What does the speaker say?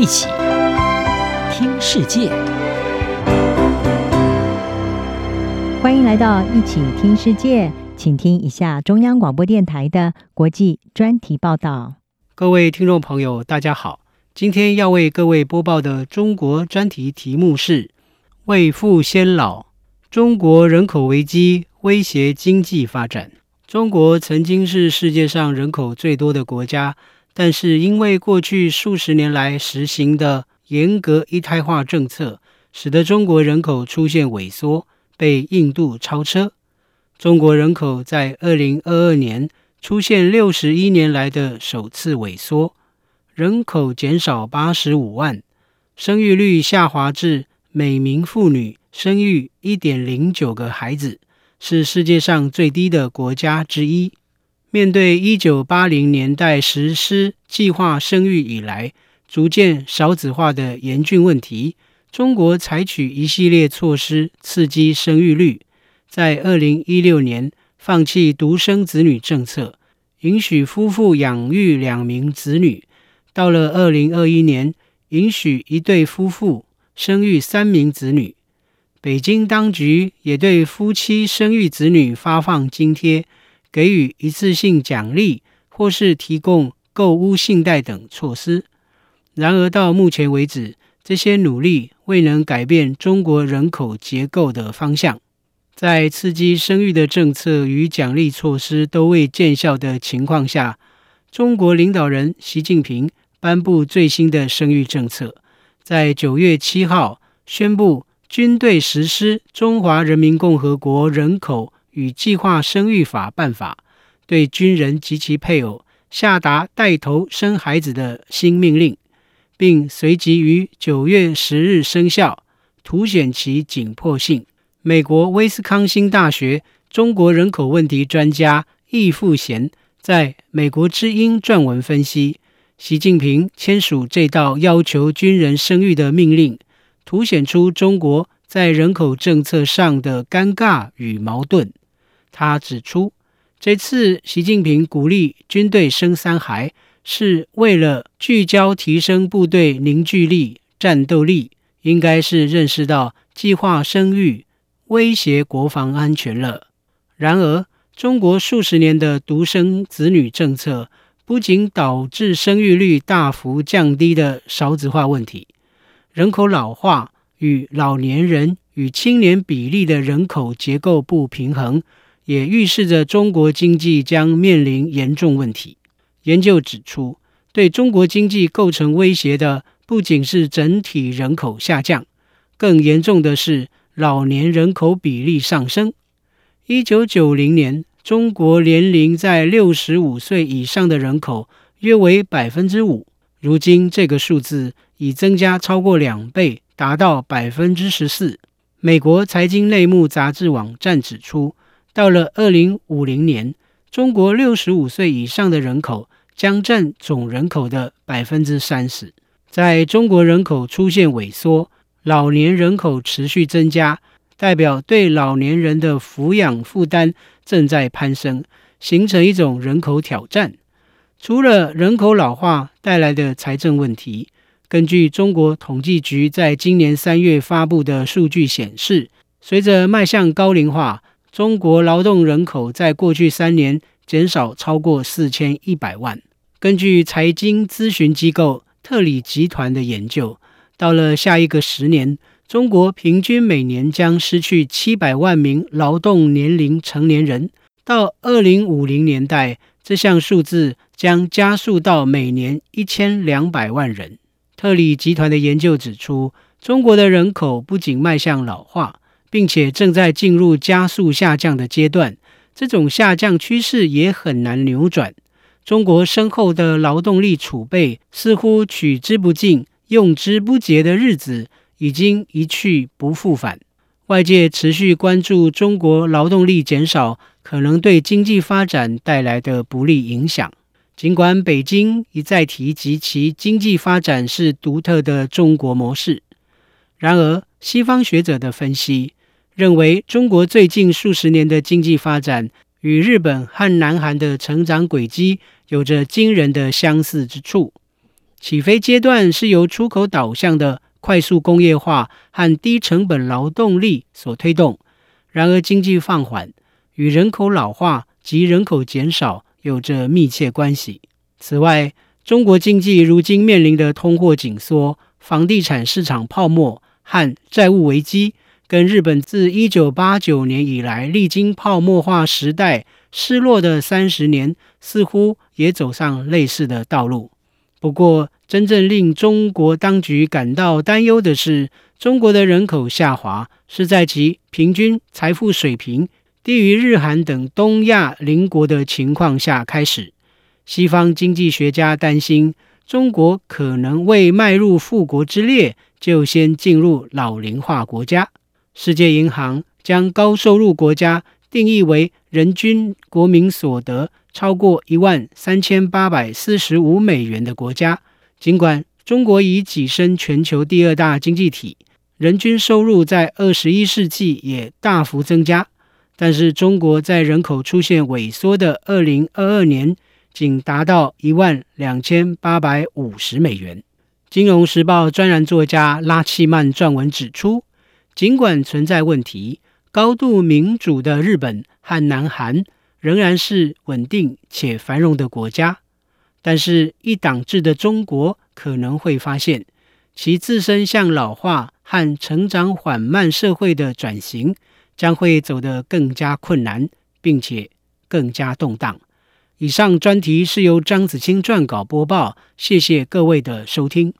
一起听世界，欢迎来到一起听世界，请听一下中央广播电台的国际专题报道。各位听众朋友，大家好，今天要为各位播报的中国专题题目是“未富先老”，中国人口危机威胁经济发展。中国曾经是世界上人口最多的国家。但是，因为过去数十年来实行的严格一胎化政策，使得中国人口出现萎缩，被印度超车。中国人口在二零二二年出现六十一年来的首次萎缩，人口减少八十五万，生育率下滑至每名妇女生育一点零九个孩子，是世界上最低的国家之一。面对一九八零年代实施计划生育以来逐渐少子化的严峻问题，中国采取一系列措施刺激生育率。在二零一六年，放弃独生子女政策，允许夫妇养育两名子女；到了二零二一年，允许一对夫妇生育三名子女。北京当局也对夫妻生育子女发放津贴。给予一次性奖励，或是提供购屋信贷等措施。然而，到目前为止，这些努力未能改变中国人口结构的方向。在刺激生育的政策与奖励措施都未见效的情况下，中国领导人习近平颁布最新的生育政策，在九月七号宣布，军队实施《中华人民共和国人口》与计划生育法办法，对军人及其配偶下达带头生孩子的新命令，并随即于九月十日生效，凸显其紧迫性。美国威斯康星大学中国人口问题专家易富贤在美国之音撰文分析，习近平签署这道要求军人生育的命令，凸显出中国在人口政策上的尴尬与矛盾。他指出，这次习近平鼓励军队生三孩，是为了聚焦提升部队凝聚力、战斗力，应该是认识到计划生育威胁国防安全了。然而，中国数十年的独生子女政策，不仅导致生育率大幅降低的少子化问题，人口老化与老年人与青年比例的人口结构不平衡。也预示着中国经济将面临严重问题。研究指出，对中国经济构成威胁的不仅是整体人口下降，更严重的是老年人口比例上升。一九九零年，中国年龄在六十五岁以上的人口约为百分之五，如今这个数字已增加超过两倍，达到百分之十四。美国财经内幕杂志网站指出，到了二零五零年，中国六十五岁以上的人口将占总人口的百分之三十。在中国人口出现萎缩，老年人口持续增加，代表对老年人的抚养负担正在攀升，形成一种人口挑战。除了人口老化带来的财政问题，根据中国统计局在今年三月发布的数据显示，随着迈向高龄化，中国劳动人口在过去三年减少超过四千一百万。根据财经咨询机构特里集团的研究，到了下一个十年，中国平均每年将失去七百万名劳动年龄成年人。到二零五零年代，这项数字将加速到每年一千两百万人。特里集团的研究指出，中国的人口不仅迈向老化。并且正在进入加速下降的阶段，这种下降趋势也很难扭转。中国深厚的劳动力储备似乎取之不尽、用之不竭的日子已经一去不复返。外界持续关注中国劳动力减少可能对经济发展带来的不利影响。尽管北京一再提及其经济发展是独特的中国模式，然而西方学者的分析，认为中国最近数十年的经济发展与日本和南韩的成长轨迹有着惊人的相似之处。起飞阶段是由出口导向的快速工业化和低成本劳动力所推动。然而，经济放缓与人口老化及人口减少有着密切关系。此外，中国经济如今面临的通货紧缩、房地产市场泡沫和债务危机，跟日本自一九八九年以来历经泡沫化时代失落的三十年，似乎也走上类似的道路。不过，真正令中国当局感到担忧的是，中国的人口下滑是在其平均财富水平低于日韩等东亚邻国的情况下开始。西方经济学家担心，中国可能未迈入富国之列，就先进入老龄化国家。世界银行将高收入国家定义为人均国民所得超过一万三千八百四十五美元的国家。尽管中国已跻身全球第二大经济体，人均收入在二十一世纪也大幅增加，但是中国在人口出现萎缩的二零二二年，仅达到一万两千八百五十美元。金融时报专栏作家拉契曼撰文指出，尽管存在问题，高度民主的日本和南韩仍然是稳定且繁荣的国家。但是，一党制的中国可能会发现，其自身向老化和成长缓慢社会的转型将会走得更加困难，并且更加动荡。以上专题是由张子清撰稿播报，谢谢各位的收听。